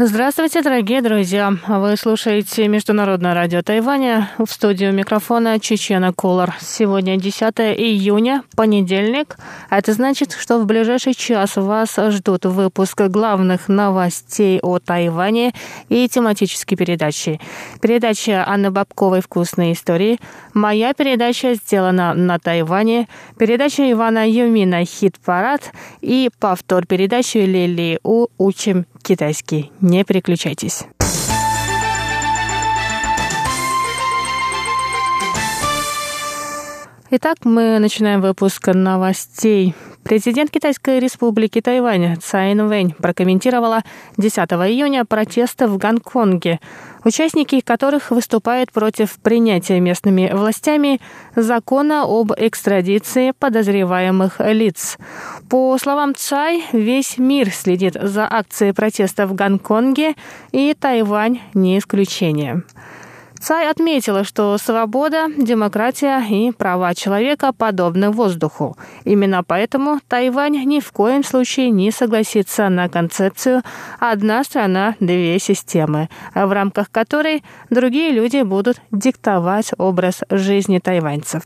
Здравствуйте, дорогие друзья! Вы слушаете Международное радио Тайваня. В студию микрофона Чечена Кулар. Сегодня 10 июня, понедельник. Это значит, что в ближайший час вас ждут выпуск главных новостей о Тайване и тематические передачи. Передача Анны Бабковой «Вкусные истории», моя передача сделана на Тайване, передача Ивана Юмина «Хит-парад» и повтор передачи Лили У «Учим китайский». Не переключайтесь. Итак, мы начинаем выпуск новостей. Президент Китайской республики Тайвань Цайн Вэнь прокомментировала 10 июня протесты в Гонконге, участники которых выступают против принятия местными властями закона об экстрадиции подозреваемых лиц. По словам Цай, весь мир следит за акцией протеста в Гонконге, и Тайвань не исключение. Цай отметила, что свобода, демократия и права человека подобны воздуху. Именно поэтому Тайвань ни в коем случае не согласится на концепцию «одна страна, две системы», в рамках которой другие люди будут диктовать образ жизни тайваньцев.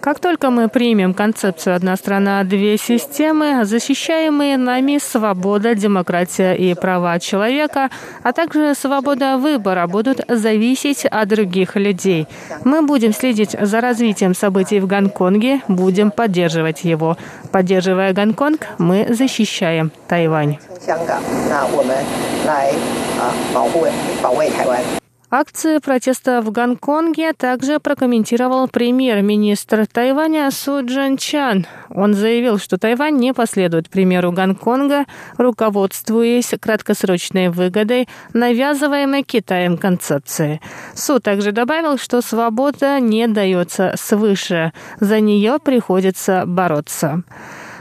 Как только мы примем концепцию «одна страна, две системы», защищаемые нами свобода, демократия и права человека, а также свобода выбора будут зависеть от других людей. Мы будем следить за развитием событий в Гонконге, будем поддерживать его. Поддерживая Гонконг, мы защищаем Тайвань. Акции протеста в Гонконге также прокомментировал премьер-министр Тайваня Су Джан Чан. Он заявил, что Тайвань не последует примеру Гонконга, руководствуясь краткосрочной выгодой, навязываемой Китаем концепции. Су также добавил, что свобода не дается свыше, за нее приходится бороться.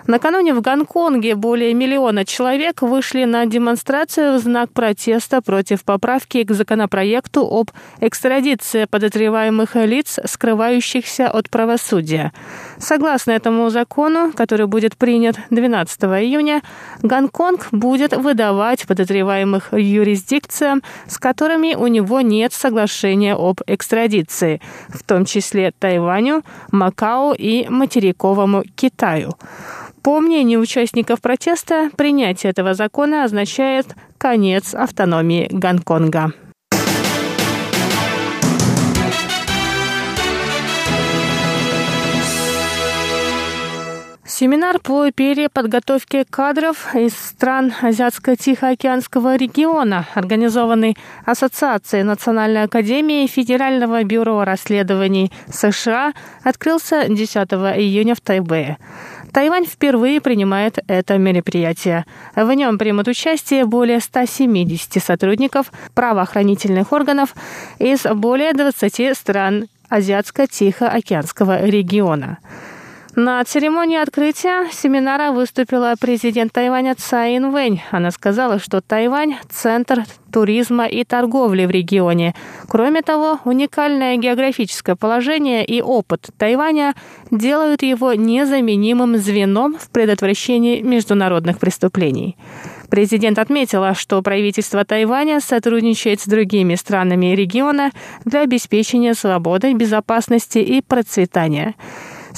Накануне в Гонконге более миллиона человек вышли на демонстрацию в знак протеста против поправки к законопроекту об экстрадиции подозреваемых лиц, скрывающихся от правосудия. Согласно этому закону, который будет принят 12 июня, Гонконг будет выдавать подозреваемых юрисдикциям, с которыми у него нет соглашения об экстрадиции, в том числе Тайваню, Макао и материковому Китаю. По мнению участников протеста, принятие этого закона означает конец автономии Гонконга. Семинар по переподготовке кадров из стран Азиатско-Тихоокеанского региона, организованный Ассоциацией Национальной Академии Федерального бюро расследований США, открылся 10 июня в Тайбэе. Тайвань впервые принимает это мероприятие. В нем примут участие более 170 сотрудников правоохранительных органов из более 20 стран Азиатско-Тихоокеанского региона. На церемонии открытия семинара выступила президент Тайваня Цай Инвэнь. Она сказала, что Тайвань – центр туризма и торговли в регионе. Кроме того, уникальное географическое положение и опыт Тайваня делают его незаменимым звеном в предотвращении международных преступлений. Президент отметила, что правительство Тайваня сотрудничает с другими странами региона для обеспечения свободы, безопасности и процветания.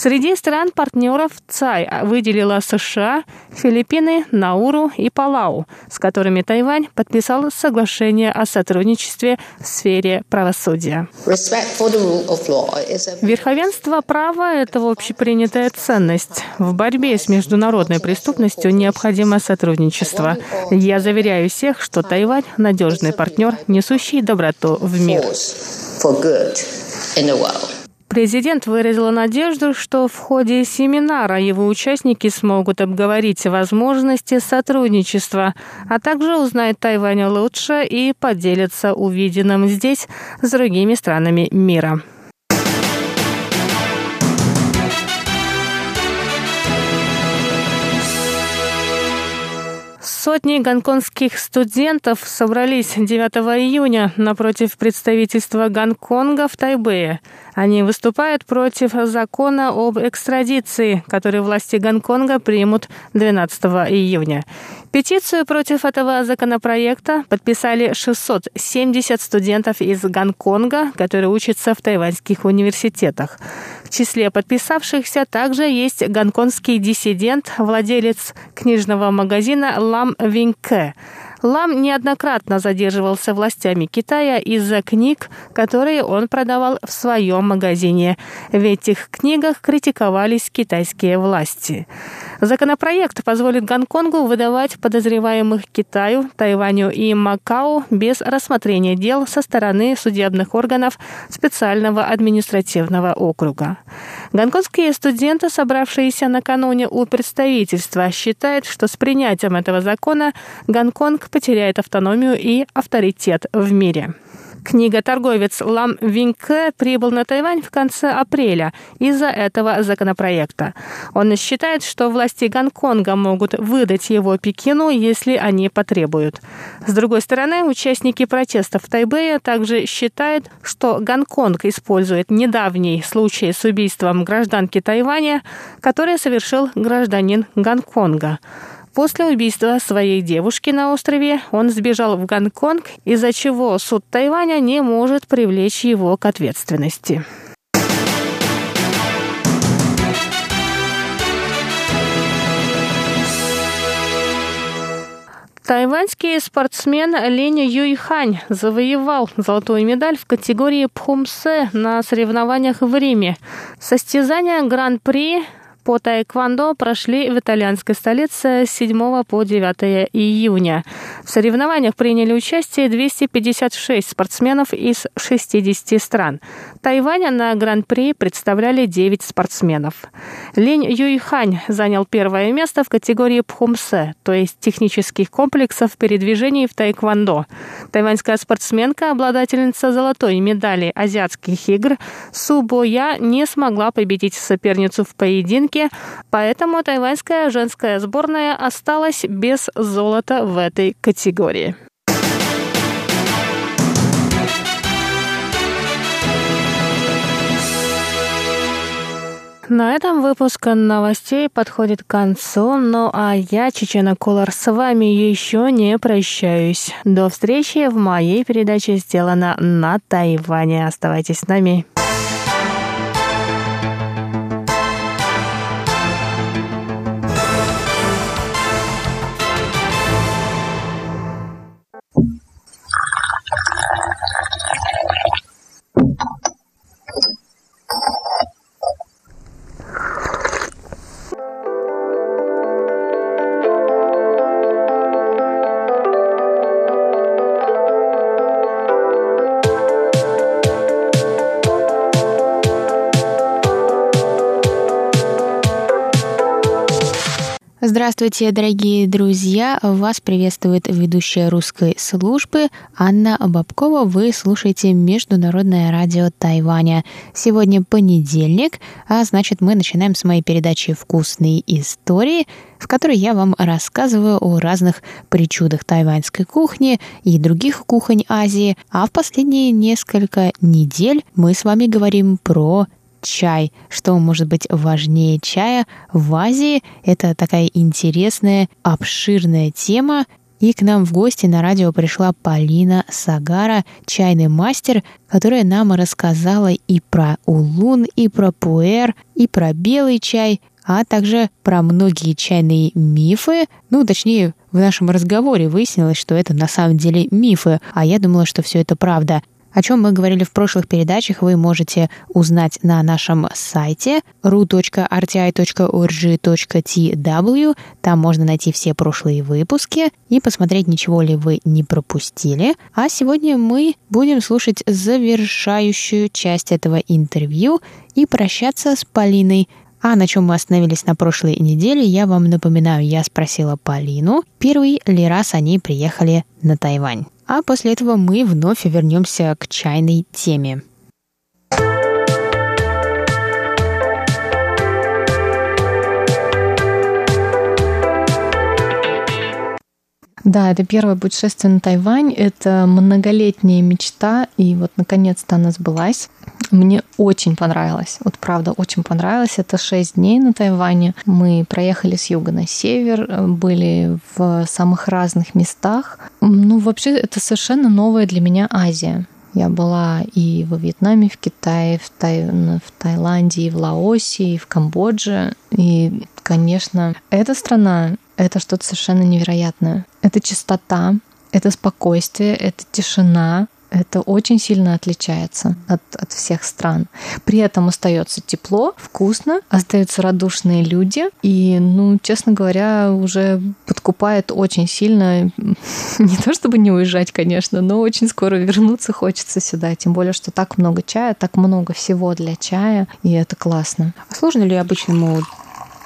Среди стран-партнеров ЦАЙ выделила США, Филиппины, Науру и Палау, с которыми Тайвань подписал соглашение о сотрудничестве в сфере правосудия. Верховенство права – это общепринятая ценность. В борьбе с международной преступностью необходимо сотрудничество. Я заверяю всех, что Тайвань – надежный партнер, несущий доброту в мир. Президент выразила надежду, что в ходе семинара его участники смогут обговорить возможности сотрудничества, а также узнать Тайвань лучше и поделиться увиденным здесь с другими странами мира. Сотни гонконгских студентов собрались 9 июня напротив представительства Гонконга в Тайбэе. Они выступают против закона об экстрадиции, который власти Гонконга примут 12 июня. Петицию против этого законопроекта подписали 670 студентов из Гонконга, которые учатся в тайваньских университетах. Числе подписавшихся также есть гонконгский диссидент, владелец книжного магазина «Лам Винке». Лам неоднократно задерживался властями Китая из-за книг, которые он продавал в своем магазине. В этих книгах критиковались китайские власти. Законопроект позволит Гонконгу выдавать подозреваемых Китаю, Тайваню и Макао без рассмотрения дел со стороны судебных органов специального административного округа. Гонконгские студенты, собравшиеся накануне у представительства, считают, что с принятием этого закона Гонконг потеряет автономию и авторитет в мире. Книга-торговец Лам Винке прибыл на Тайвань в конце апреля из-за этого законопроекта. Он считает, что власти Гонконга могут выдать его Пекину, если они потребуют. С другой стороны, участники протестов Тайбэе также считают, что Гонконг использует недавний случай с убийством гражданки Тайваня, который совершил гражданин Гонконга. После убийства своей девушки на острове он сбежал в Гонконг, из-за чего суд Тайваня не может привлечь его к ответственности. Тайваньский спортсмен Лень Юйхань завоевал золотую медаль в категории Пхумсе на соревнованиях в Риме. Состязания Гран-при по тайквандо прошли в итальянской столице с 7 по 9 июня. В соревнованиях приняли участие 256 спортсменов из 60 стран. Тайваня на Гран-при представляли 9 спортсменов. Линь Юйхань занял первое место в категории Пхумсе, то есть технических комплексов передвижений в тайквандо. Тайваньская спортсменка, обладательница золотой медали азиатских игр Су Боя не смогла победить соперницу в поединке рынке, поэтому тайваньская женская сборная осталась без золота в этой категории. На этом выпуск новостей подходит к концу, ну а я, Чечена Колор, с вами еще не прощаюсь. До встречи в моей передаче «Сделано на Тайване». Оставайтесь с нами. Здравствуйте, дорогие друзья! Вас приветствует ведущая русской службы Анна Бабкова. Вы слушаете Международное радио Тайваня. Сегодня понедельник, а значит мы начинаем с моей передачи «Вкусные истории», в которой я вам рассказываю о разных причудах тайваньской кухни и других кухонь Азии. А в последние несколько недель мы с вами говорим про чай. Что может быть важнее чая в Азии? Это такая интересная, обширная тема. И к нам в гости на радио пришла Полина Сагара, чайный мастер, которая нам рассказала и про улун, и про пуэр, и про белый чай, а также про многие чайные мифы. Ну, точнее, в нашем разговоре выяснилось, что это на самом деле мифы, а я думала, что все это правда. О чем мы говорили в прошлых передачах, вы можете узнать на нашем сайте ru.rti.org.tw. Там можно найти все прошлые выпуски и посмотреть, ничего ли вы не пропустили. А сегодня мы будем слушать завершающую часть этого интервью и прощаться с Полиной. А на чем мы остановились на прошлой неделе, я вам напоминаю, я спросила Полину, первый ли раз они приехали на Тайвань. А после этого мы вновь вернемся к чайной теме. Да, это первое путешествие на Тайвань. Это многолетняя мечта, и вот наконец-то она сбылась. Мне очень понравилось. Вот правда, очень понравилось. Это шесть дней на Тайване. Мы проехали с юга на север, были в самых разных местах. Ну, вообще, это совершенно новая для меня Азия. Я была и во Вьетнаме, в Китае, в, Тай... в Таиланде, и в Лаосе, и в Камбодже. И, конечно, эта страна — это что-то совершенно невероятное. Это чистота, это спокойствие, это тишина, это очень сильно отличается от, от всех стран. При этом остается тепло, вкусно, остаются радушные люди. И, ну, честно говоря, уже подкупает очень сильно. Не то чтобы не уезжать, конечно, но очень скоро вернуться хочется сюда. Тем более, что так много чая, так много всего для чая, и это классно. А сложно ли обычному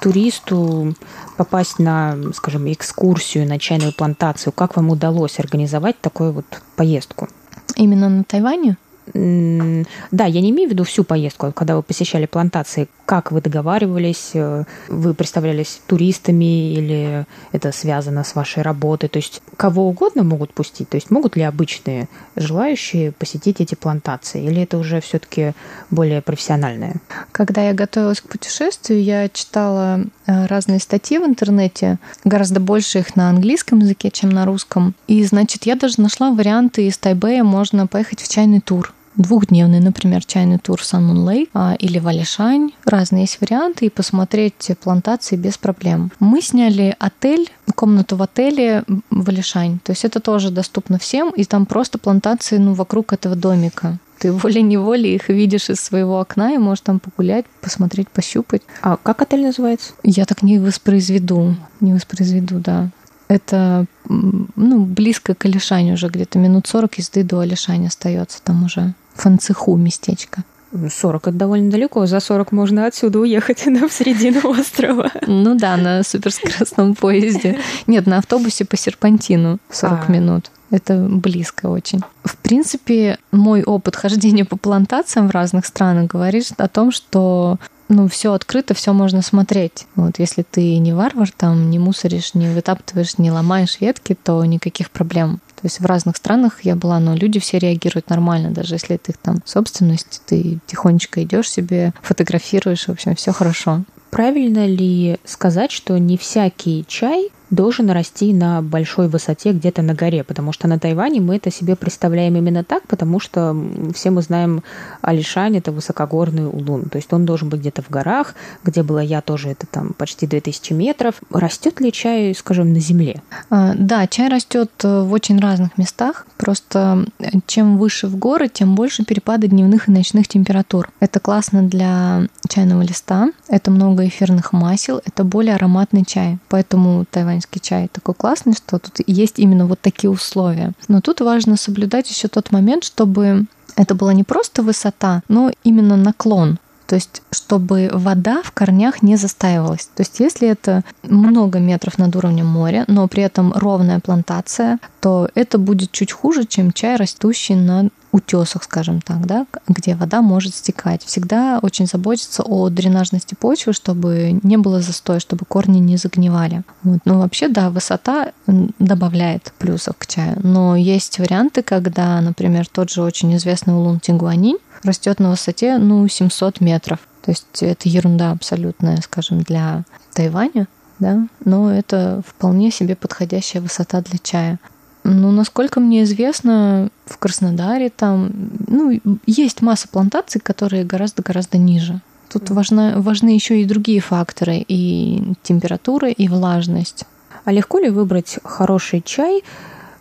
туристу попасть на, скажем, экскурсию на чайную плантацию? Как вам удалось организовать такую вот поездку? Именно на Тайване? Да, я не имею в виду всю поездку, когда вы посещали плантации. Как вы договаривались? Э, вы представлялись туристами или это связано с вашей работой? То есть кого угодно могут пустить? То есть могут ли обычные желающие посетить эти плантации? Или это уже все-таки более профессиональное? Когда я готовилась к путешествию, я читала э, разные статьи в интернете, гораздо больше их на английском языке, чем на русском. И, значит, я даже нашла варианты из Тайбэя можно поехать в чайный тур двухдневный, например, чайный тур Сан Лей или Валишань. Разные есть варианты, и посмотреть плантации без проблем. Мы сняли отель, комнату в отеле Валишань. То есть это тоже доступно всем, и там просто плантации ну, вокруг этого домика. Ты волей-неволей их видишь из своего окна и можешь там погулять, посмотреть, пощупать. А как отель называется? Я так не воспроизведу. Не воспроизведу, да. Это ну, близко к Алишане уже, где-то минут 40 езды до Алишани остается там уже. Фанцеху местечко. 40 это довольно далеко. За 40 можно отсюда уехать на в середину острова. Ну да, на суперскоростном поезде. Нет, на автобусе по серпантину 40 а. минут. Это близко очень. В принципе, мой опыт хождения по плантациям в разных странах говорит о том, что ну, все открыто, все можно смотреть. Вот, если ты не варвар, там, не мусоришь, не вытаптываешь, не ломаешь ветки, то никаких проблем. То есть в разных странах я была, но люди все реагируют нормально, даже если это их там собственность, ты тихонечко идешь себе, фотографируешь, в общем, все хорошо. Правильно ли сказать, что не всякий чай должен расти на большой высоте где-то на горе, потому что на Тайване мы это себе представляем именно так, потому что все мы знаем Алишань, это высокогорный улун, то есть он должен быть где-то в горах, где была я тоже, это там почти 2000 метров. Растет ли чай, скажем, на земле? А, да, чай растет э, в очень разных местах, просто э, чем выше в горы, тем больше перепады дневных и ночных температур. Это классно для чайного листа, это много эфирных масел, это более ароматный чай, поэтому Тайвань тайваньский чай такой классный, что тут есть именно вот такие условия. Но тут важно соблюдать еще тот момент, чтобы это была не просто высота, но именно наклон. То есть, чтобы вода в корнях не застаивалась. То есть, если это много метров над уровнем моря, но при этом ровная плантация, то это будет чуть хуже, чем чай, растущий на утесах, скажем так, да, где вода может стекать. Всегда очень заботиться о дренажности почвы, чтобы не было застоя, чтобы корни не загнивали. Вот. Ну, вообще, да, высота добавляет плюсов к чаю. Но есть варианты, когда, например, тот же очень известный улун Тингуанинь растет на высоте, ну, 700 метров. То есть это ерунда абсолютная, скажем, для Тайваня, да, но это вполне себе подходящая высота для чая. Ну, насколько мне известно, в Краснодаре там, ну, есть масса плантаций, которые гораздо-гораздо ниже. Тут важно, важны еще и другие факторы, и температура, и влажность. А легко ли выбрать хороший чай,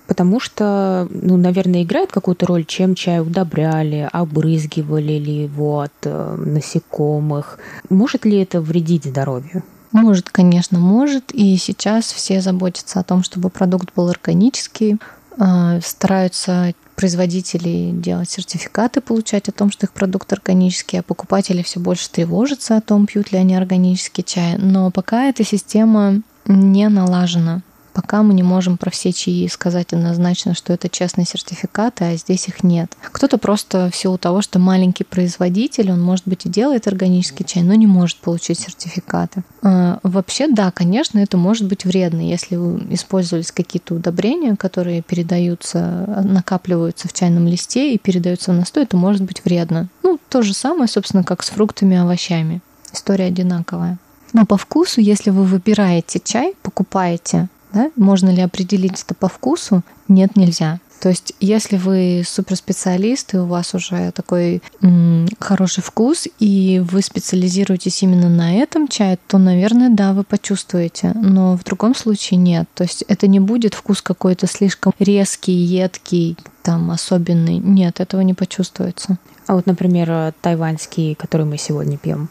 потому что, ну, наверное, играет какую-то роль, чем чай удобряли, обрызгивали ли его от э, насекомых. Может ли это вредить здоровью? Может, конечно, может. И сейчас все заботятся о том, чтобы продукт был органический, а, стараются производители делать сертификаты, получать о том, что их продукт органический, а покупатели все больше тревожатся о том, пьют ли они органический чай. Но пока эта система не налажена. Пока мы не можем про все чаи сказать однозначно, что это честные сертификаты, а здесь их нет. Кто-то просто в силу того, что маленький производитель, он, может быть, и делает органический чай, но не может получить сертификаты. А, вообще, да, конечно, это может быть вредно, если использовались какие-то удобрения, которые передаются, накапливаются в чайном листе и передаются в настой, это может быть вредно. Ну, то же самое, собственно, как с фруктами и овощами. История одинаковая. Но по вкусу, если вы выбираете чай, покупаете, да, можно ли определить это по вкусу? Нет, нельзя. То есть, если вы суперспециалист, и у вас уже такой м, хороший вкус, и вы специализируетесь именно на этом чае, то, наверное, да, вы почувствуете. Но в другом случае нет. То есть это не будет вкус какой-то слишком резкий, едкий, там особенный. Нет, этого не почувствуется. А вот, например, тайваньский, который мы сегодня пьем?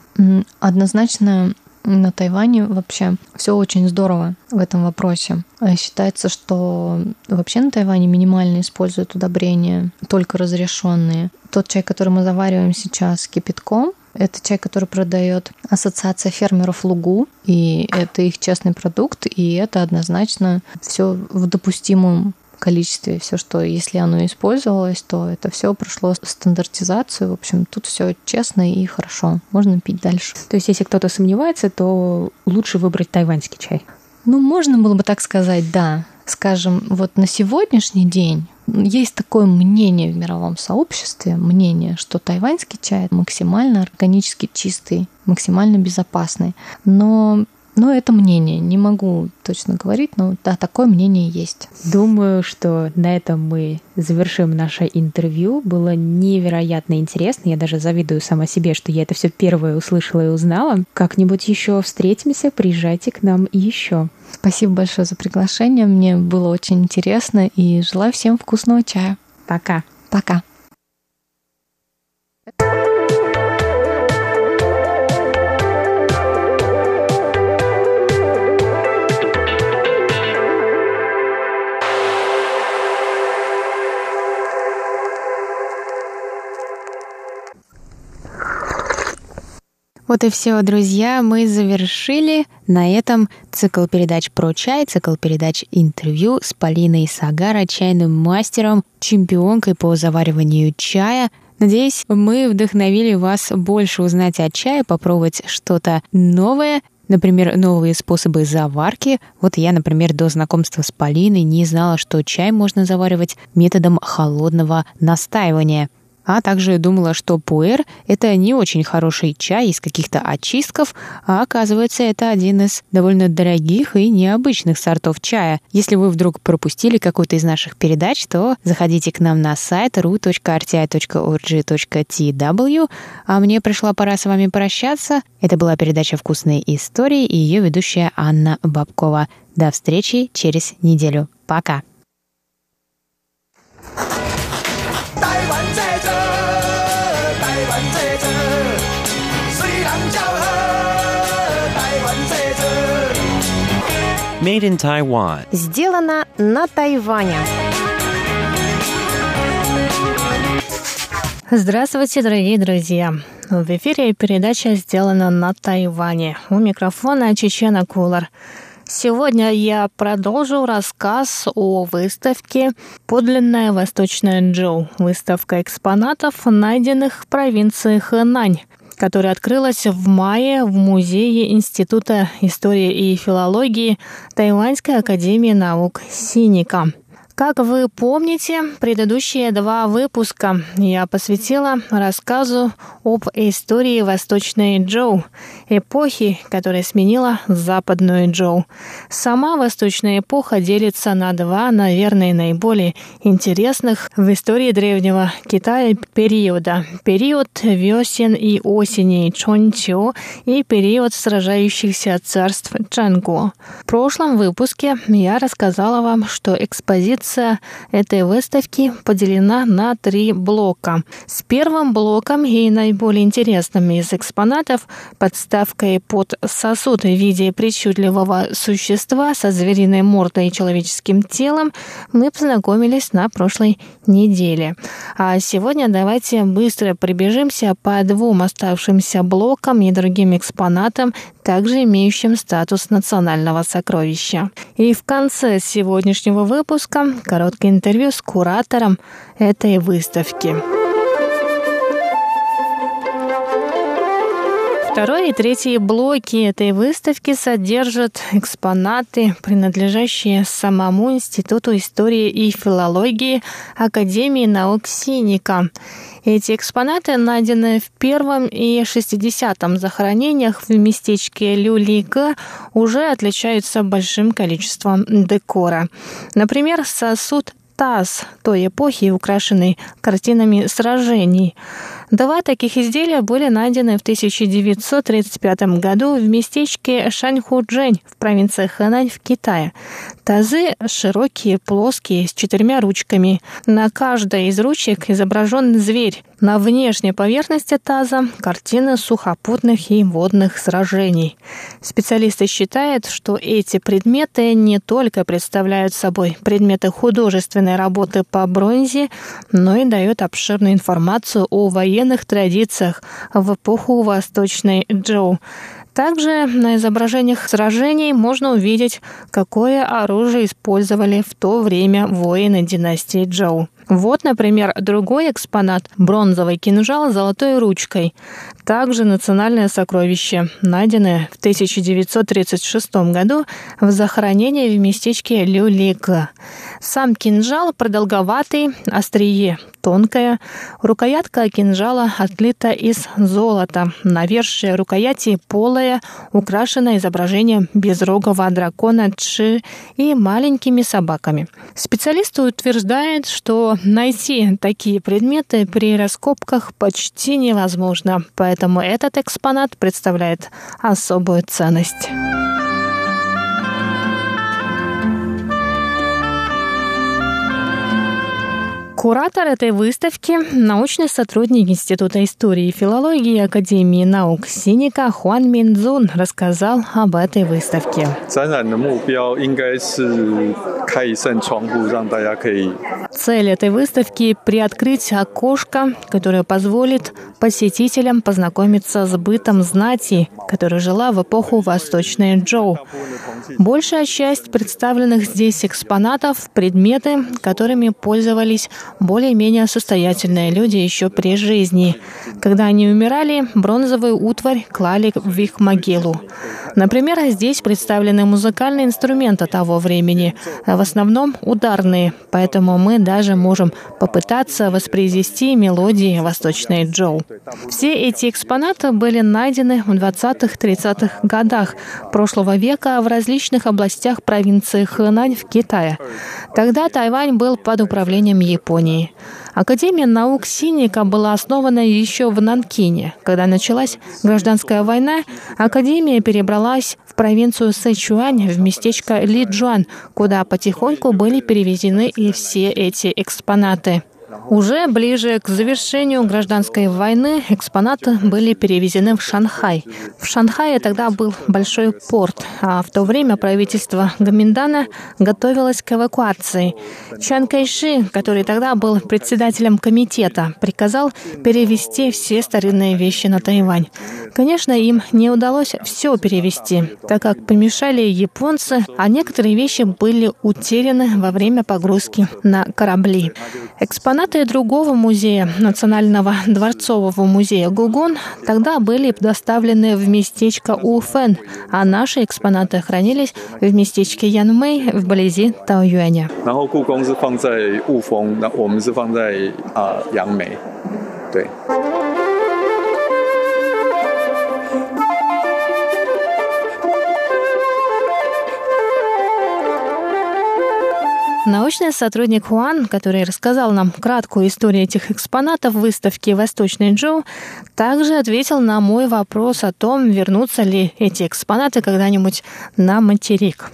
Однозначно на Тайване вообще все очень здорово в этом вопросе. А считается, что вообще на Тайване минимально используют удобрения, только разрешенные. Тот чай, который мы завариваем сейчас кипятком, это чай, который продает Ассоциация фермеров Лугу, и это их честный продукт, и это однозначно все в допустимом количестве, все, что если оно использовалось, то это все прошло стандартизацию. В общем, тут все честно и хорошо. Можно пить дальше. То есть, если кто-то сомневается, то лучше выбрать тайваньский чай. Ну, можно было бы так сказать, да. Скажем, вот на сегодняшний день есть такое мнение в мировом сообществе, мнение, что тайваньский чай максимально органически чистый, максимально безопасный. Но но это мнение, не могу точно говорить, но да, такое мнение есть. Думаю, что на этом мы завершим наше интервью. Было невероятно интересно. Я даже завидую сама себе, что я это все первое услышала и узнала. Как-нибудь еще встретимся, приезжайте к нам еще. Спасибо большое за приглашение. Мне было очень интересно и желаю всем вкусного чая. Пока. Пока. Вот и все, друзья, мы завершили на этом цикл передач про чай, цикл передач интервью с Полиной Сагара, чайным мастером, чемпионкой по завариванию чая. Надеюсь, мы вдохновили вас больше узнать о чае, попробовать что-то новое, Например, новые способы заварки. Вот я, например, до знакомства с Полиной не знала, что чай можно заваривать методом холодного настаивания – а также думала, что пуэр — это не очень хороший чай из каких-то очистков, а оказывается, это один из довольно дорогих и необычных сортов чая. Если вы вдруг пропустили какую-то из наших передач, то заходите к нам на сайт ru.rti.org.tw, а мне пришла пора с вами прощаться. Это была передача «Вкусные истории» и ее ведущая Анна Бабкова. До встречи через неделю. Пока! Made in Taiwan. Сделано на Тайване. Здравствуйте, дорогие друзья! В эфире передача «Сделана на Тайване». У микрофона Чечена Кулар. Сегодня я продолжу рассказ о выставке «Подлинная Восточная Джоу». Выставка экспонатов, найденных в провинции Хэнань которая открылась в мае в Музее Института истории и филологии Тайваньской академии наук Синика. Как вы помните, предыдущие два выпуска я посвятила рассказу об истории Восточной Джоу, эпохи, которая сменила Западную Джоу. Сама Восточная эпоха делится на два, наверное, наиболее интересных в истории Древнего Китая периода. Период весен и осени Чончо и период сражающихся царств Чанго. В прошлом выпуске я рассказала вам, что экспозиция Экспозиция этой выставки поделена на три блока. С первым блоком и наиболее интересным из экспонатов подставкой под сосуд в виде причудливого существа со звериной мордой и человеческим телом мы познакомились на прошлой неделе. А сегодня давайте быстро прибежимся по двум оставшимся блокам и другим экспонатам также имеющим статус национального сокровища. И в конце сегодняшнего выпуска короткое интервью с куратором этой выставки. Второй и третий блоки этой выставки содержат экспонаты, принадлежащие самому Институту истории и филологии Академии наук Синика. Эти экспонаты найдены в первом и 60-м захоронениях в местечке Люлига уже отличаются большим количеством декора. Например, сосуд таз той эпохи, украшенный картинами сражений. Два таких изделия были найдены в 1935 году в местечке Шаньхуджэнь в провинции Хэнань в Китае. Тазы широкие, плоские, с четырьмя ручками. На каждой из ручек изображен зверь. На внешней поверхности таза картины сухопутных и водных сражений. Специалисты считают, что эти предметы не только представляют собой предметы художественной работы по бронзе, но и дают обширную информацию о военных традициях в эпоху Восточной Джоу. Также на изображениях сражений можно увидеть, какое оружие использовали в то время воины династии Джоу. Вот, например, другой экспонат – бронзовый кинжал с золотой ручкой. Также национальное сокровище, найденное в 1936 году в захоронении в местечке Люлика. Сам кинжал продолговатый, острие тонкое. Рукоятка кинжала отлита из золота. Навершие рукояти полая, украшена изображением безрогого дракона Чи и маленькими собаками. Специалисты утверждают, что найти такие предметы при раскопках почти невозможно, поэтому этот экспонат представляет особую ценность. Куратор этой выставки – научный сотрудник Института истории и филологии Академии наук Синика Хуан Минзун рассказал об этой выставке. Цель этой выставки – приоткрыть окошко, которое позволит посетителям познакомиться с бытом знати, которая жила в эпоху Восточной Джоу. Большая часть представленных здесь экспонатов – предметы, которыми пользовались более-менее состоятельные люди еще при жизни. Когда они умирали, бронзовую утварь клали в их могилу. Например, здесь представлены музыкальные инструменты того времени, в основном ударные, поэтому мы даже можем попытаться воспроизвести мелодии Восточной Джоу. Все эти экспонаты были найдены в 20-30-х годах прошлого века в различных областях провинции Хэнань в Китае. Тогда Тайвань был под управлением Японии. Академия наук Синика была основана еще в Нанкине. Когда началась гражданская война, Академия перебралась в провинцию Сычуань, в местечко Лиджуан, куда потихоньку были перевезены и все эти экспонаты. Уже ближе к завершению гражданской войны экспонаты были перевезены в Шанхай. В Шанхае тогда был большой порт, а в то время правительство Гаминдана готовилось к эвакуации. Чан Кайши, который тогда был председателем комитета, приказал перевести все старинные вещи на Тайвань. Конечно, им не удалось все перевести, так как помешали японцы, а некоторые вещи были утеряны во время погрузки на корабли. Экспонаты другого музея, Национального дворцового музея Гугун, тогда были доставлены в местечко Уфен, а наши экспонаты хранились в местечке Янмэй вблизи Таоюэня. 然 Научный сотрудник Хуан, который рассказал нам краткую историю этих экспонатов выставки «Восточный Джоу», также ответил на мой вопрос о том, вернутся ли эти экспонаты когда-нибудь на материк.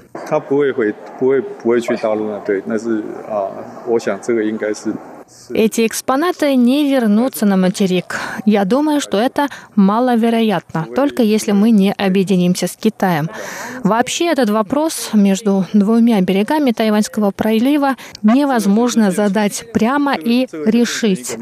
Эти экспонаты не вернутся на материк. Я думаю, что это маловероятно, только если мы не объединимся с Китаем. Вообще этот вопрос между двумя берегами Тайваньского пролива невозможно задать прямо и решить.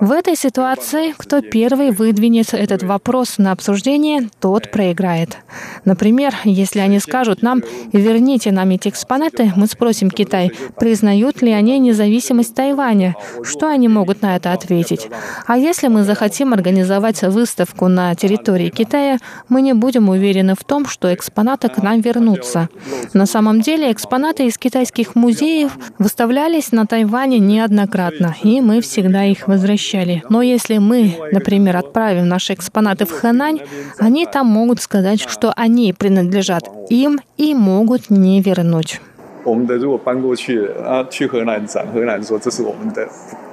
В этой ситуации, кто первый выдвинет этот вопрос на обсуждение, тот проиграет. Например, если они скажут нам, верните нам эти экспонаты, мы спросим Китай, признают ли они независимость Тайваня что они могут на это ответить? А если мы захотим организовать выставку на территории Китая, мы не будем уверены в том, что экспонаты к нам вернутся. На самом деле экспонаты из китайских музеев выставлялись на Тайване неоднократно, и мы всегда их возвращали. Но если мы, например, отправим наши экспонаты в Хэнань, они там могут сказать, что они принадлежат им и могут не вернуть. 我们的如果搬过去了啊，去河南展，河南说这是我们的，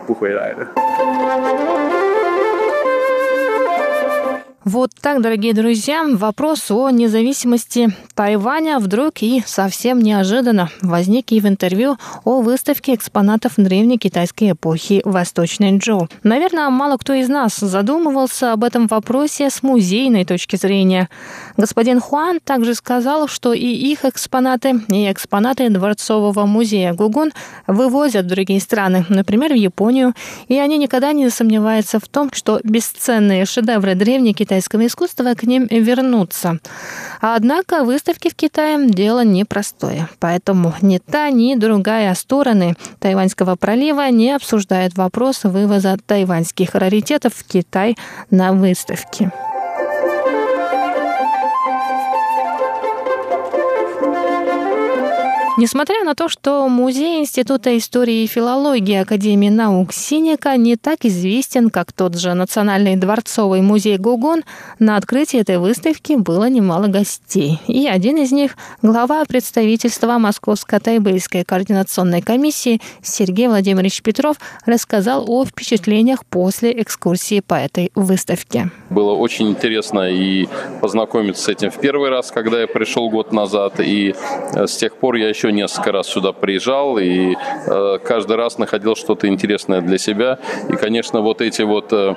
不回来了。Вот так, дорогие друзья, вопрос о независимости Тайваня вдруг и совсем неожиданно возник и в интервью о выставке экспонатов древней китайской эпохи Восточной Джоу. Наверное, мало кто из нас задумывался об этом вопросе с музейной точки зрения. Господин Хуан также сказал, что и их экспонаты, и экспонаты Дворцового музея Гугун вывозят в другие страны, например, в Японию, и они никогда не сомневаются в том, что бесценные шедевры древней китайской китайского искусства к ним вернуться. Однако выставки в Китае – дело непростое. Поэтому ни та, ни другая стороны Тайваньского пролива не обсуждают вопрос вывоза тайваньских раритетов в Китай на выставке. Несмотря на то, что Музей Института истории и филологии Академии наук Синика не так известен, как тот же Национальный дворцовый музей Гугон, на открытии этой выставки было немало гостей. И один из них – глава представительства Московской тайбэйской координационной комиссии Сергей Владимирович Петров рассказал о впечатлениях после экскурсии по этой выставке. Было очень интересно и познакомиться с этим в первый раз, когда я пришел год назад, и э, с тех пор я еще еще несколько раз сюда приезжал и э, каждый раз находил что-то интересное для себя. И, конечно, вот эти вот, э,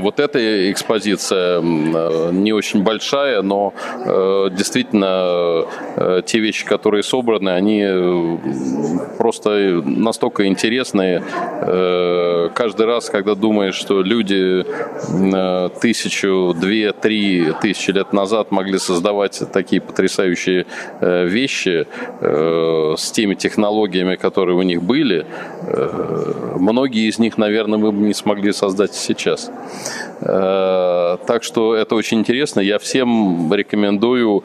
вот эта экспозиция э, не очень большая, но действительно те вещи, которые собраны, они просто настолько интересные. Каждый раз, когда думаешь, что люди тысячу, две, три тысячи лет назад могли создавать такие потрясающие вещи, Э, с теми технологиями, которые у них были, э, многие из них, наверное, мы бы не смогли создать сейчас. Э, так что это очень интересно. Я всем рекомендую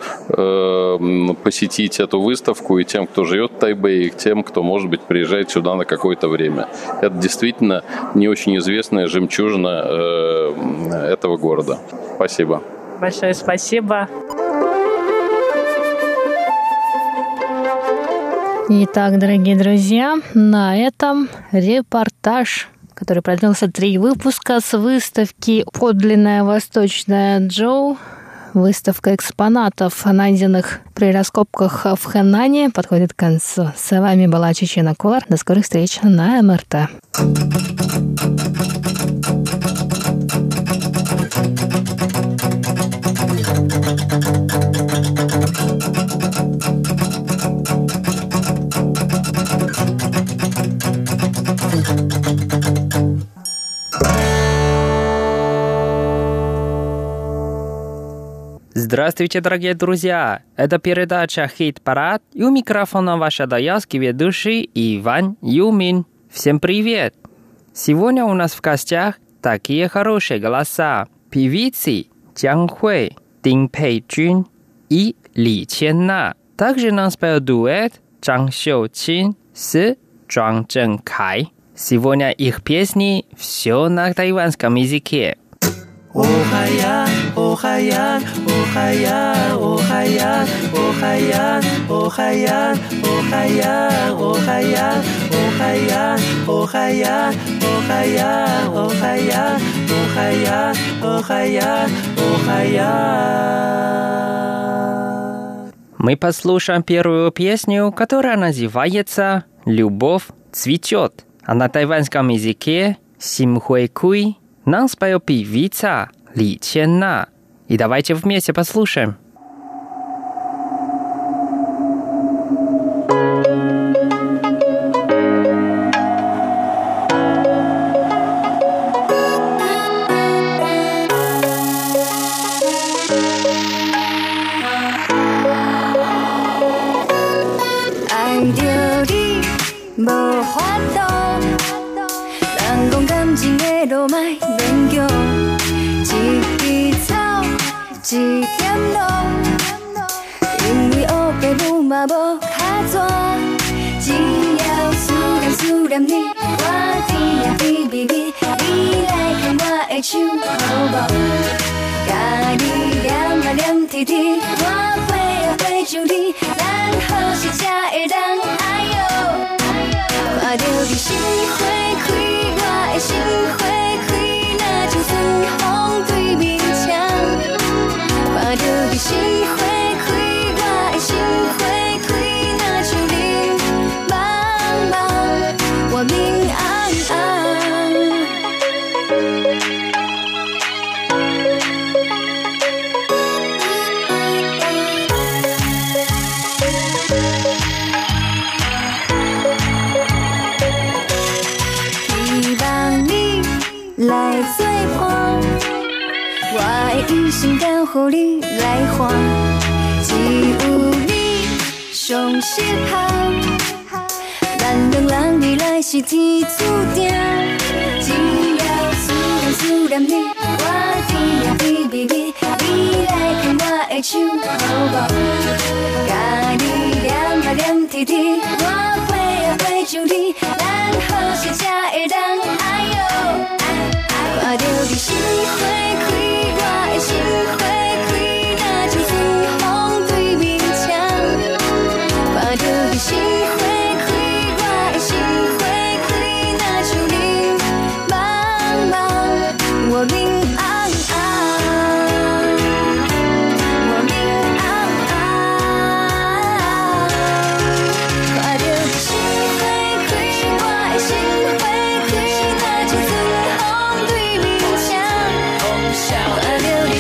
посетить эту выставку и тем, кто живет в Тайбэе, и тем, кто, может быть, приезжает сюда на какое-то время. Это действительно не очень известная жемчужина этого города. Спасибо. Большое спасибо. Итак, дорогие друзья, на этом репортаж который продлился три выпуска с выставки «Подлинная восточная Джоу». Выставка экспонатов, найденных при раскопках в Хэнане, подходит к концу. С вами была Чечена Колор. До скорых встреч на МРТ. Здравствуйте, дорогие друзья! Это передача «Хит-парад» и у микрофона ваш даялский ведущий Иван Юмин. Всем привет! Сегодня у нас в гостях такие хорошие голоса. Певицы Чан Хуэй, Дин Пэй Джун и Ли Чен На. Также нам спел дуэт Чжан Xiu Чин с Чжан Чжэн Кай. Сегодня их песни все на тайванском языке. Ohayan, ohayan, ohayan, ohayan, ohayan, ohayan, ohayan, ohayan, ohayan, ohayan, ohayan, ohayan, ohayan, ohayan, ohayan. Мы послушаем первую песню, которая называется «Любовь цветет». А на тайваньском языке «Сим хуэй куй» нам споет певица Ли Чен. И давайте вместе послушаем. 一点路因为乌白母嘛，无卡纸。只要思念思念你，我甜呀甜咪咪。你来看我的手，好无？甲你念啊念，直直我飞啊飞。就你咱何时才会当爱哟？看着你心花开，我的心。互你来看，只有你上适合。咱两人未来是天注定，只要思念思念你，我甜啊甜蜜蜜，你来牵我的手好无？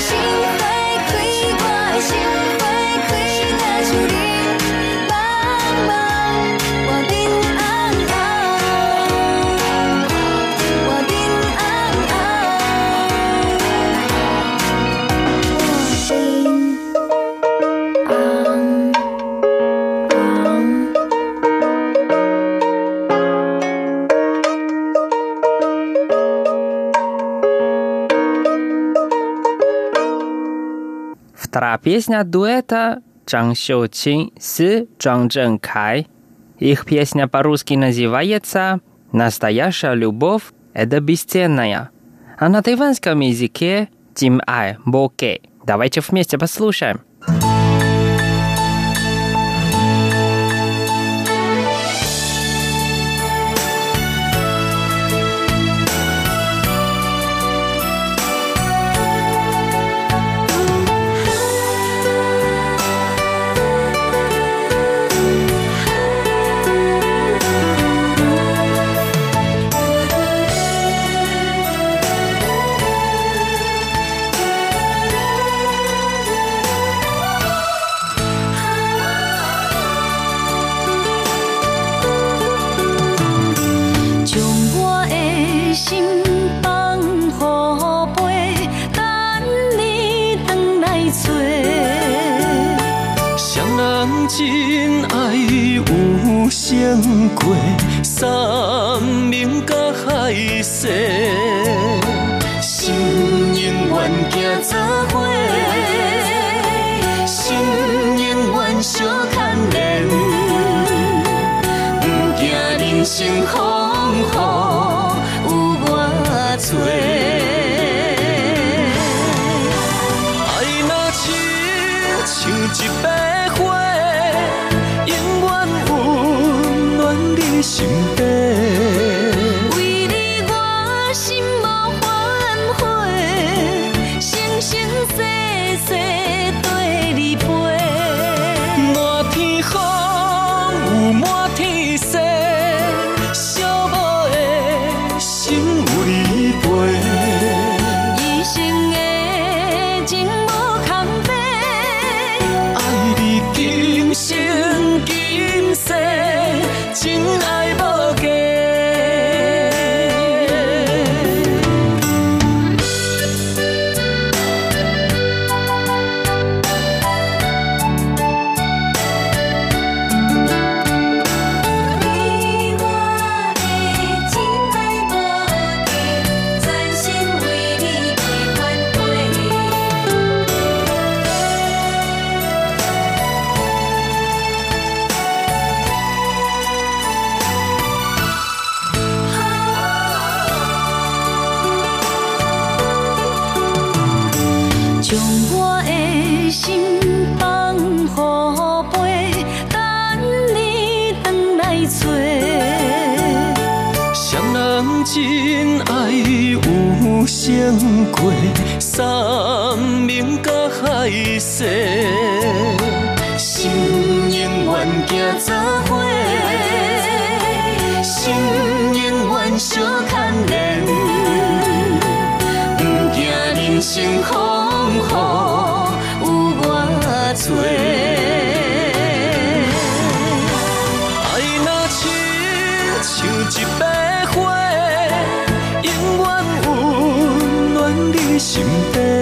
Вторая песня дуэта Чжан Xiuqing с Чжан Чжэнкай. Их песня по-русски называется «Настоящая любовь – это бесценная». А на тайванском языке «Тим Ай Боке». Давайте вместе послушаем. 过山明甲海誓，心永远行做伙，心永远相牵连，不惊人生风雨有我做。爱若深，像一杯。心底。胜过山明甲海誓，心永远行做伙，心永远相牵连，不惊人生风雨有我做。心底。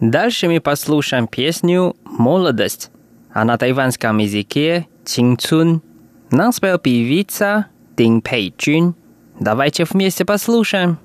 Дальше мы послушаем песню «Молодость», а на тайванском языке «Чинцун». Нам спел певица Дин Пэй Джун. Давайте вместе послушаем.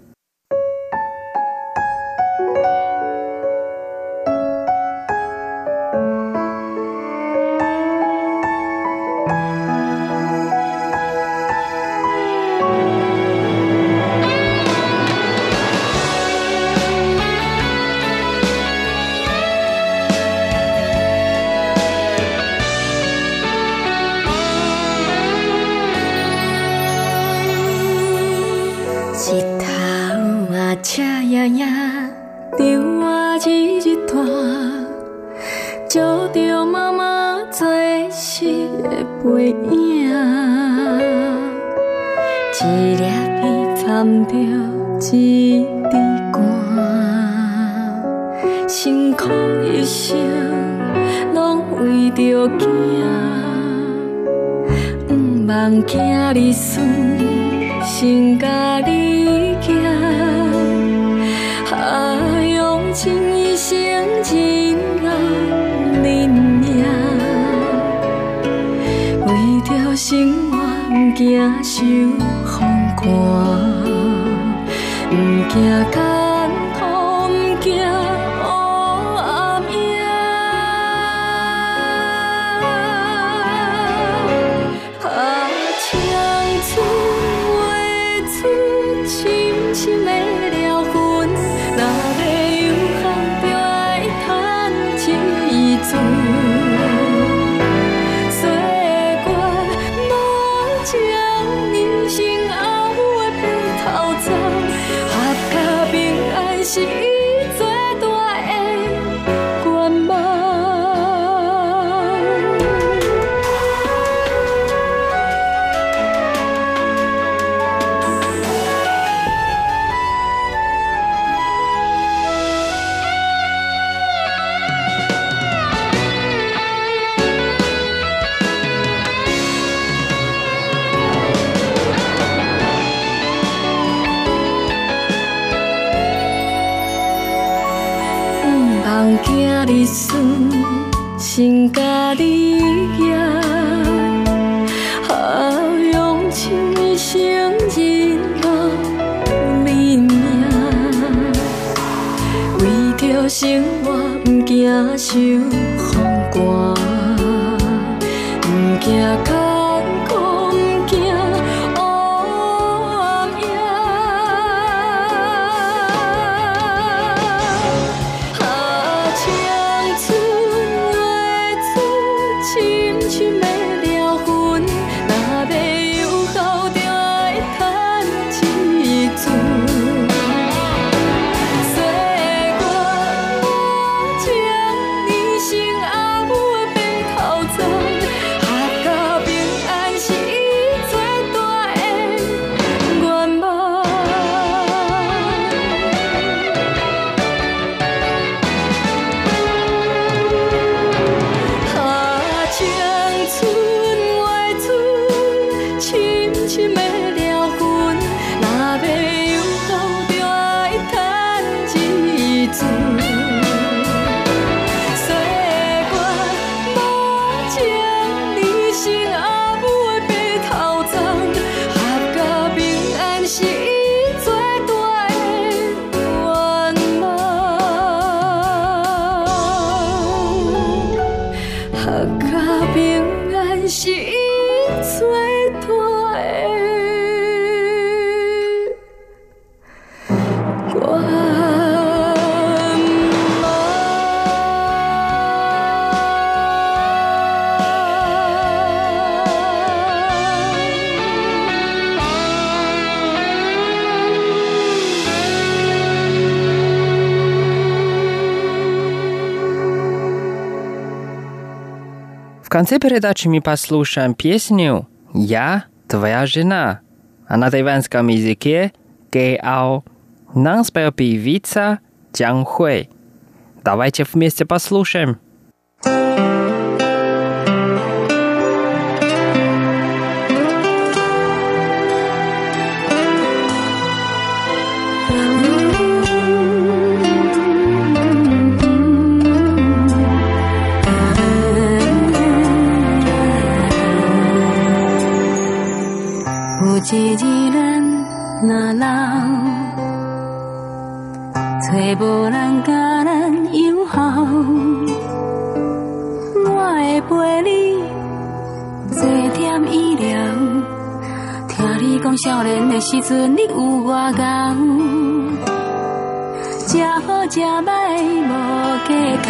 Конце передачи мы послушаем песню «Я твоя жена». А на тайванском языке «Гэй-ау» нам спел певица Джан Хуэй. Давайте вместе послушаем. 一日咱若老，找无人甲咱友好，我会陪你坐点医疗。听你讲少年的时阵，你有外高，食好食歹无计较，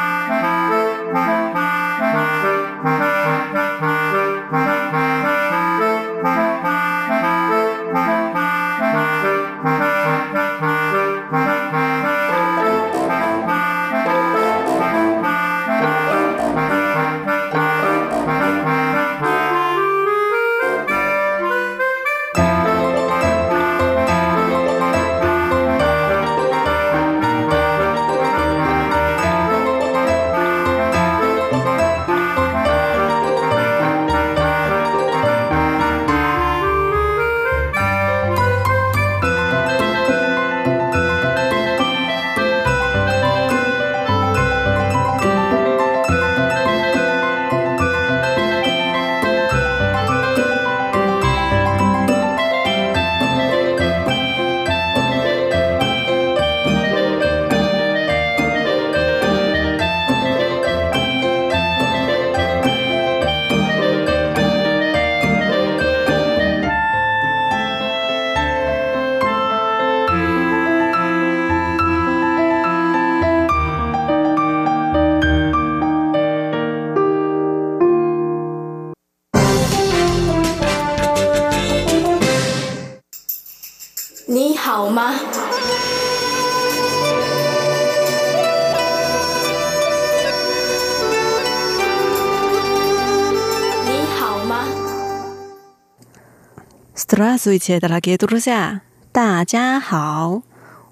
Здравствуйте, дорогие друзья! 大家好!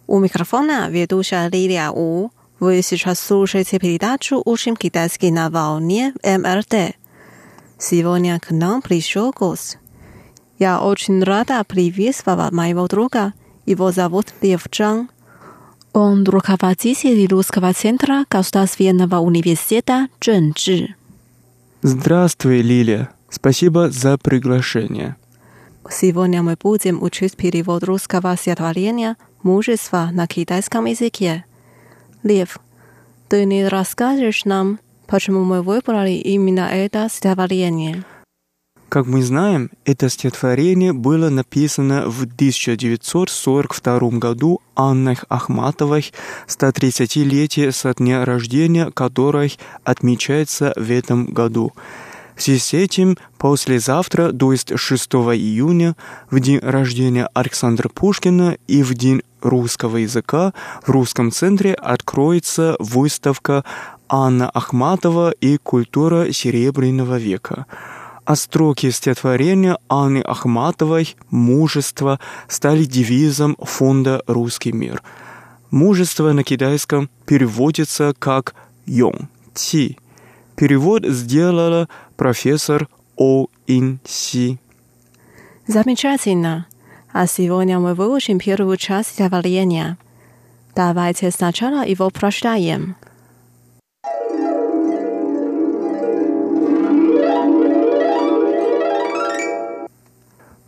У микрофона ведущая Лилия У. Вы сейчас слушаете передачу «Учим китайский на волне МРТ». Сегодня к нам пришел гость. Я очень рада приветствовать моего друга. Его зовут Лев Чжан. Он руководитель Русского центра Государственного университета Чжэнчжи. Здравствуй, Лилия. Спасибо за приглашение. Сегодня мы будем учить перевод русского стихотворения «Мужество» на китайском языке. Лев, ты не расскажешь нам, почему мы выбрали именно это стихотворение? Как мы знаем, это стихотворение было написано в 1942 году Анной Ахматовой, 130-летие со дня рождения которой отмечается в этом году. В связи с этим послезавтра, то есть 6 июня, в день рождения Александра Пушкина и в день русского языка в Русском центре откроется выставка Анна Ахматова и культура Серебряного века. А строки стихотворения Анны Ахматовой «Мужество» стали девизом фонда «Русский мир». Мужество на китайском переводится как «йон», «ти». Перевод сделала профессор О. Ин Си. Замечательно. А сегодня мы выучим первую часть стихотворения. Давайте сначала его прочитаем.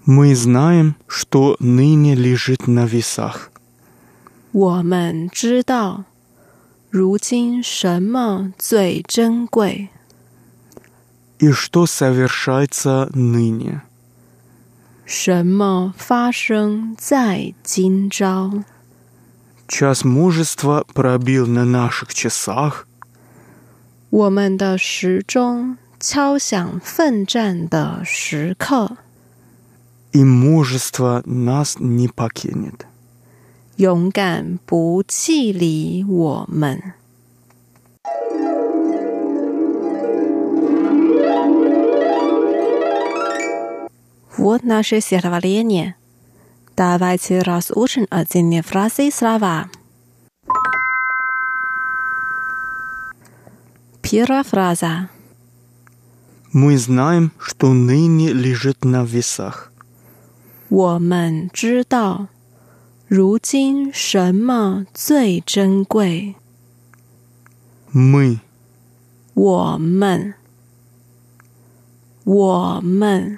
Мы знаем, что ныне лежит на весах. 我们知道，如今什么最珍贵？ И что совершается ныне? 什么发生在今朝？ Час мужества пробил на наших часах. 我们的时钟敲响奋战的时刻， И мужество нас не покинет. 勇敢不弃离我们。 Вот наше стихотворение. Давайте разучим отдельные фразы и слова. Первая фраза. Мы знаем, что ныне лежит на весах. 我们知道，如今什么最珍贵？Мы 我们，我们。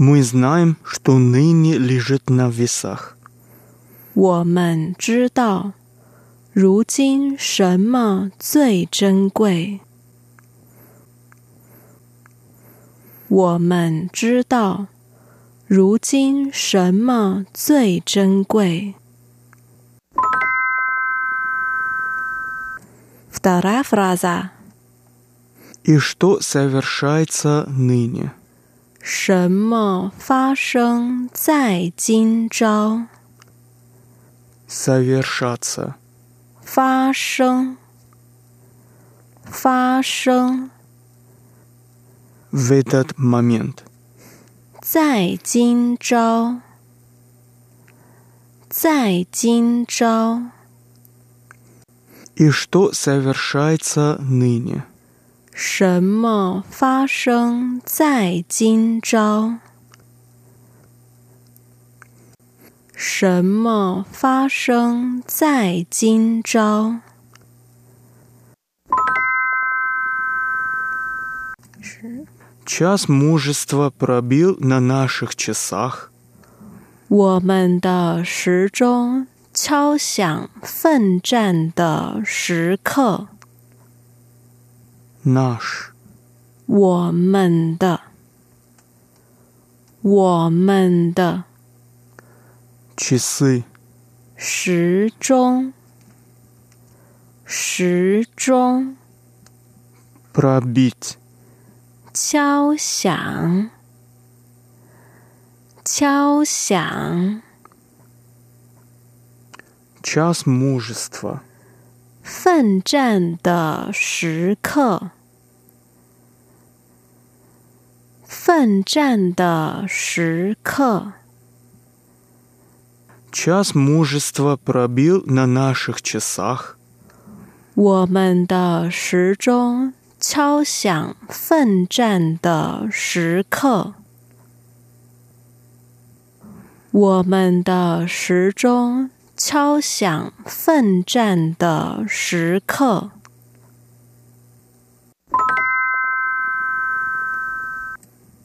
Мы знаем, что ныне лежит на весах. 我们知道，如今什么最珍贵？我们知道，如今什么最珍贵？Вторая фраза. И что совершается ныне? 什么发生在今朝？ Совершаться. 发生，发生 В этот момент. 在今朝，在今朝 И что совершается ныне? 什么发生在今朝？什么发生在今朝？ Час мужества пробил на наших часах. 我们的时钟敲响奋战的时刻， Наш. 我们的，我们的 Часы. 时钟，时钟 Пробить. 敲响，敲响， Час мужества. 奋战的时刻，奋战的时刻。 Час мужества пробил на наших часах. 我们的时钟敲响奋战的时刻，我们的时钟 敲响奋战的时刻。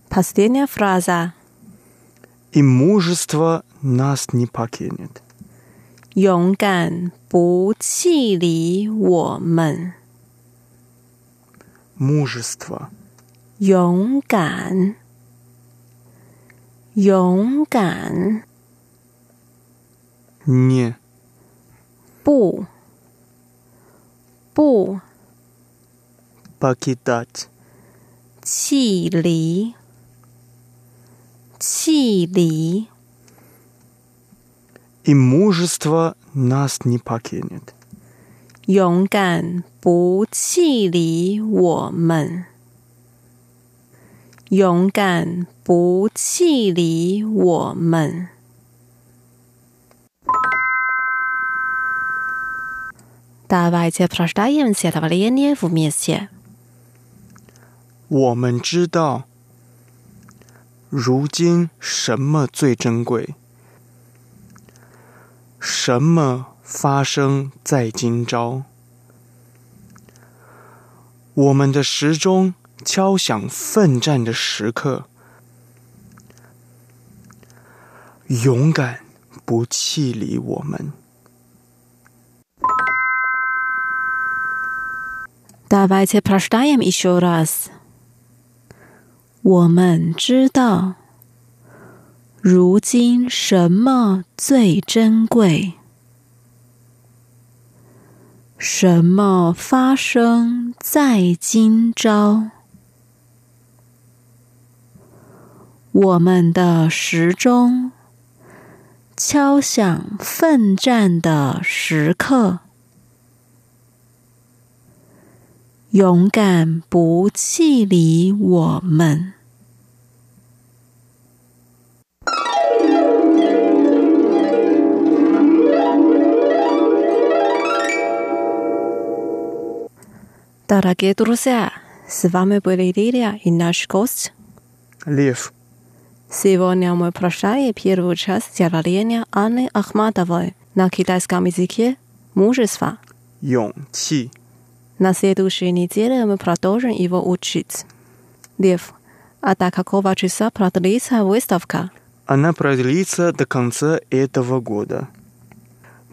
Последняя фраза. И мужество нас не покинет. 勇敢不弃离我们， Мужество. 勇敢，勇敢， Не. 不，不 Покидать. 弃离，弃离， И мужество нас не покинет. 勇敢不弃离我们，勇敢不弃离我们。 Давайте прочитаем стихотворение вместе. 我们知道，如今什么最珍贵？什么发生在今朝？我们的时钟敲响奋战的时刻，勇敢不弃离我们。 Давайте прочитаем еще раз. 我们知道，如今什么最珍贵？ 什么发生在今朝？我们的时钟敲响奋战的时刻， 勇敢不弃离我们。Дорогие друзья, с вами были Лилия и наш гость Лев. Сегодня мы прощали первую часть стихотворения Анны Ахматовой на китайском языке «Мужество». 勇气 На следующей неделе мы продолжим его учить. Лев, а до какого часа продлится выставка? Она продлится до конца этого года.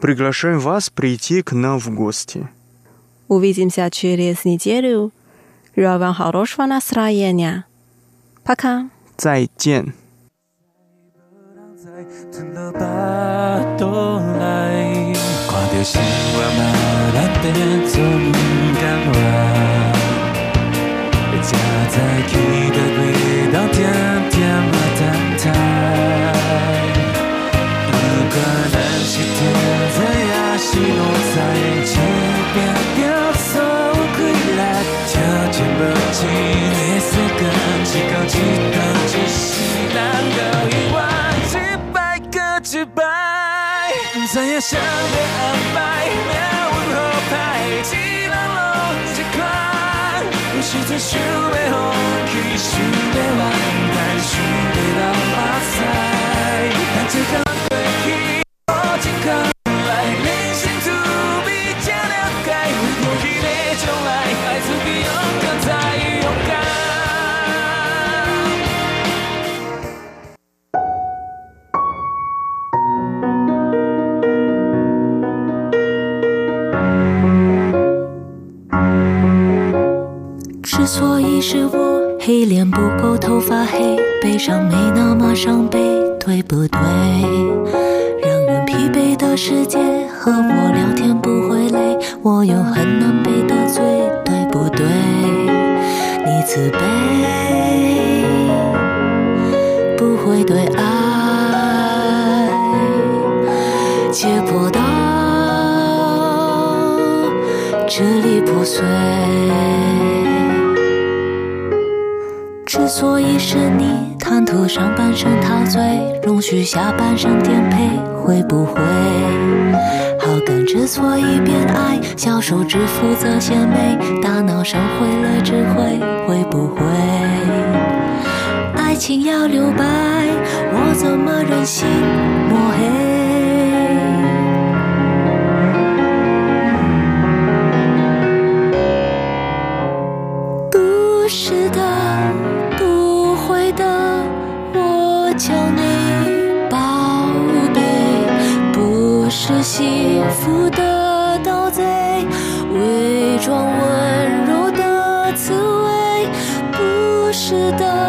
Приглашаем вас прийти к нам в гости. Увидимся через неделю. Желаю вам хорошего настроения. Пока. 再见。吞落巴肚内，看着生活嘛，咱变做 再去逃避都天天发感慨不管你是天才抑是无才这个表达所有规律条条框你的思考一口气到一难道一万几百个几百不知道谁安排命运好歹失去生命，呼吸生命，万代生命的主宰。当春风吹，我心更来。是我黑脸不够，头发黑，悲伤没那么伤悲，对不对？让人疲惫的世界，和我聊天不会累，我又很难被得罪，对不对？你慈悲，不会对爱解剖到支离破碎。之所以是你，贪图上半生陶醉，容许下半生颠沛，会不会？好感之所以变爱，小手指负责献媚，大脑上毁了智慧，会不会？爱情要留白，我怎么忍心抹黑？负的盗贼，伪装温柔的刺猬，不是的，